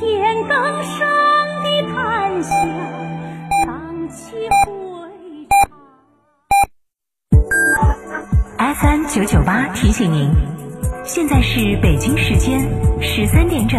天更深的檀香荡起回肠。FM 九九八提醒您，现在是北京时间十三点整。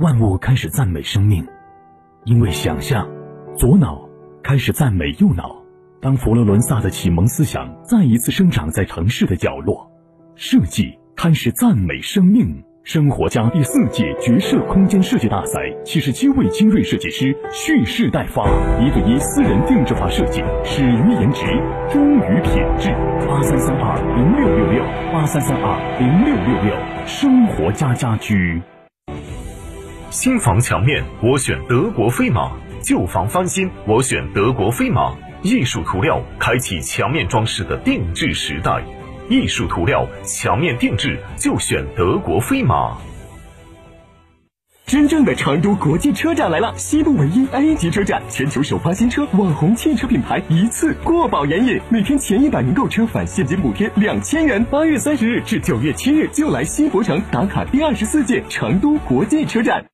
万物开始赞美生命；因为想象，左脑开始赞美右脑。当佛罗伦萨的启蒙思想再一次生长在城市的角落，设计开始赞美生命。生活家第四届绝色空间设计大赛，七十七位精锐设计师蓄势待发，一对一私人定制化设计，始于颜值，忠于品质。八三三二零六六六，八三三二零六六六，生活家家居。新房墙面我选德国飞马，旧房翻新我选德国飞马。艺术涂料开启墙面装饰的定制时代，艺术涂料墙面定制就选德国飞马。真正的成都国际车展来了，西部唯一 A 级车展，全球首发新车，网红汽车品牌一次过保研饮，每天前一百名购车返现金补贴两千元。八月三十日至九月七日，就来西博城打卡第二十四届成都国际车展。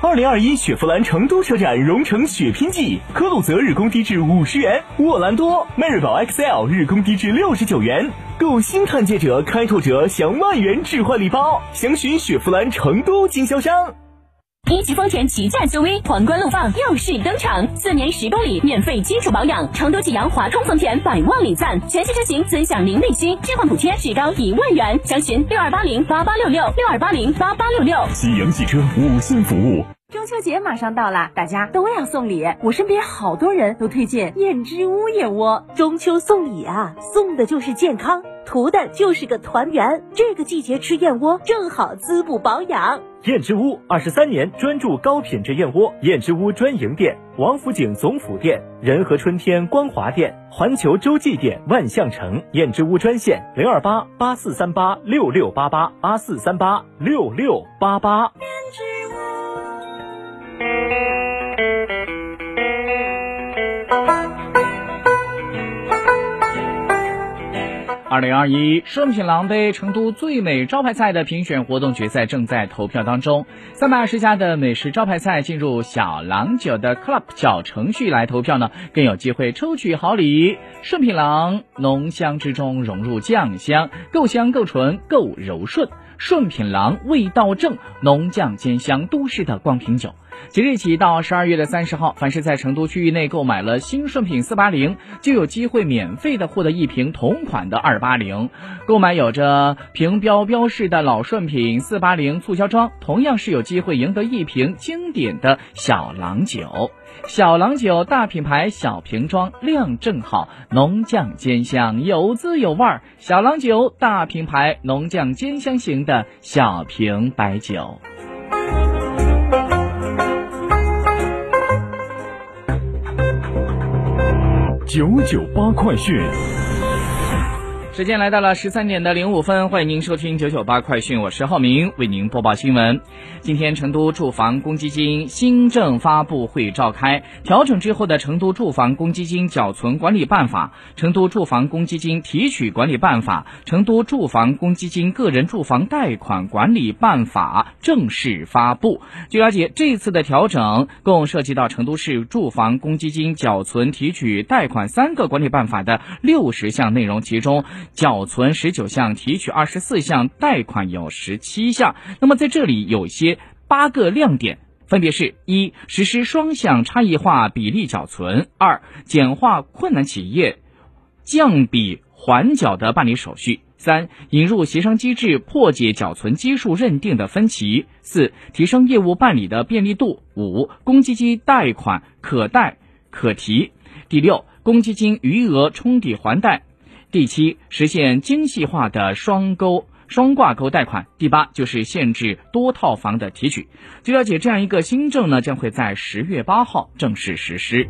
二零二一雪佛兰成都车展荣成血拼季，科鲁泽日供低至五十元，沃兰多、迈锐宝 XL 日供低至六十九元，购新探界者、开拓者享万元置换礼包，详询雪佛兰成都经销商。一级丰田旗舰 SUV 皇冠陆放又是登场，四年十公里免费基础保养，成都济阳华通丰田百万礼赞，全系车型尊享零利息，置换补贴至高一万元，详询六二八零八八六六六二八零八八六六。济阳汽车五星服务。中秋节马上到了，大家都要送礼。我身边好多人都推荐燕之屋燕窝。中秋送礼啊，送的就是健康，图的就是个团圆。这个季节吃燕窝正好滋补保养。燕之屋二十三年专注高品质燕窝，燕之屋专营店：王府井总府店、仁和春天光华店、环球洲际店、万象城。燕之屋专线零二八八四三八六六八八八四三八六六八八。二零二一顺品郎杯成都最美招牌菜的评选活动决赛正在投票当中，三百二十家的美食招牌菜进入小郎酒的 Club 小程序来投票呢，更有机会抽取好礼。顺品郎浓香之中融入酱香，够香够纯够柔顺。顺品郎味道正，浓酱兼香，都市的光瓶酒。即日起到十二月的三十号，凡是在成都区域内购买了新顺品四八零，就有机会免费的获得一瓶同款的二八零。购买有着瓶标标识的老顺品四八零促销装，同样是有机会赢得一瓶经典的小郎酒。小郎酒大品牌小瓶装，量正好，浓酱兼香，有滋有味儿。小郎酒大品牌浓酱兼香型的小瓶白酒。九九八快讯。时间来到了十三点的零五分，欢迎您收听九九八快讯，我是浩明，为您播报新闻。今天，成都住房公积金新政发布会召开，调整之后的《成都住房公积金缴存管理办法》《成都住房公积金提取管理办法》《成都住房公积金个人住房贷款管理办法》正式发布。据了解，这次的调整共涉及到成都市住房公积金缴存、提取、贷款三个管理办法的六十项内容，其中。缴存十九项，提取二十四项，贷款有十七项。那么在这里有些八个亮点，分别是：一、实施双向差异化比例缴存；二、简化困难企业降比缓缴的办理手续；三、引入协商机制，破解缴存基数认定的分歧；四、提升业务办理的便利度；五、公积金贷款可贷可提；第六，公积金余额冲抵还贷。第七，实现精细化的双钩、双挂钩贷款。第八，就是限制多套房的提取。据了解，这样一个新政呢，将会在十月八号正式实施。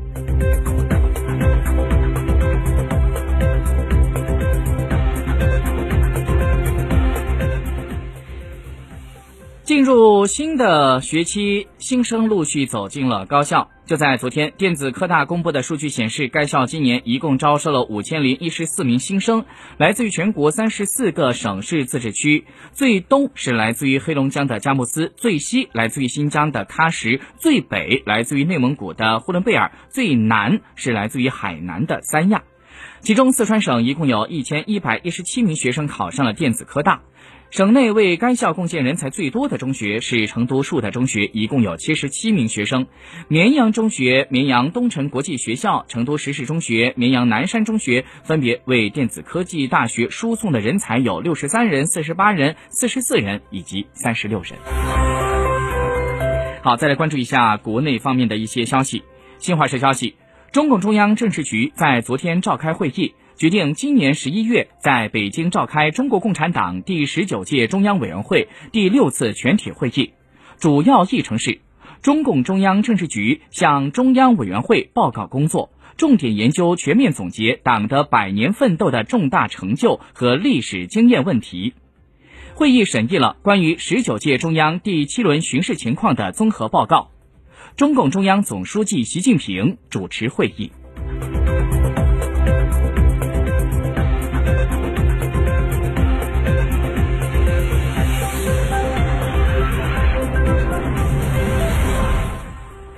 入新的学期，新生陆续走进了高校。就在昨天，电子科大公布的数据显示，该校今年一共招收了五千零一十四名新生，来自于全国三十四个省市自治区。最东是来自于黑龙江的佳木斯，最西来自于新疆的喀什，最北来自于内蒙古的呼伦贝尔，最南是来自于海南的三亚。其中，四川省一共有一千一百一十七名学生考上了电子科大。省内为该校贡献人才最多的中学是成都树德中学，一共有七十七名学生；绵阳中学、绵阳东城国际学校、成都实事中学、绵阳南山中学分别为电子科技大学输送的人才有六十三人、四十八人、四十四人以及三十六人。好，再来关注一下国内方面的一些消息。新华社消息，中共中央政治局在昨天召开会议。决定今年十一月在北京召开中国共产党第十九届中央委员会第六次全体会议，主要议程是：中共中央政治局向中央委员会报告工作，重点研究全面总结党的百年奋斗的重大成就和历史经验问题。会议审议了关于十九届中央第七轮巡视情况的综合报告。中共中央总书记习近平主持会议。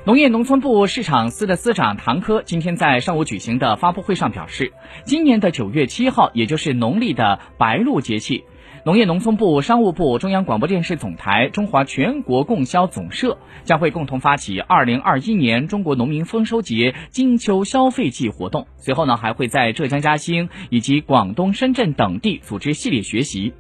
农业农村部市场司的司长唐科今天在上午举行的发布会上表示，今年的九月七号，也就是农历的白露节气，农业农村部、商务部、中央广播电视总台、中华全国供销总社将会共同发起二零二一年中国农民丰收节金秋消费季活动。随后呢，还会在浙江嘉兴以及广东深圳等地组织系列学习。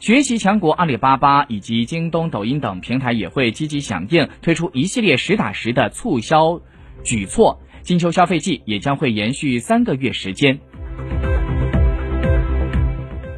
学习强国阿里巴巴以及京东、抖音等平台也会积极响应，推出一系列实打实的促销举措。金秋消费季也将会延续三个月时间。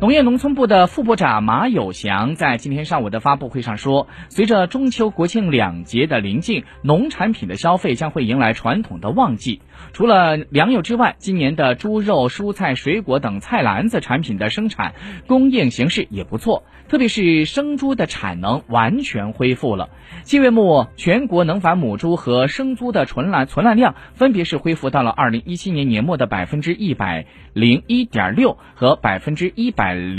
农业农村部的副部长马有祥在今天上午的发布会上说，随着中秋国庆两节的临近，农产品的消费将会迎来传统的旺季。除了粮油之外，今年的猪肉、蔬菜、水果等菜篮子产品的生产供应形势也不错，特别是生猪的产能完全恢复了。七月末，全国能繁母猪和生猪的存栏存栏量分别是恢复到了二零一七年年末的百分之一百零一点六和百分之一百零。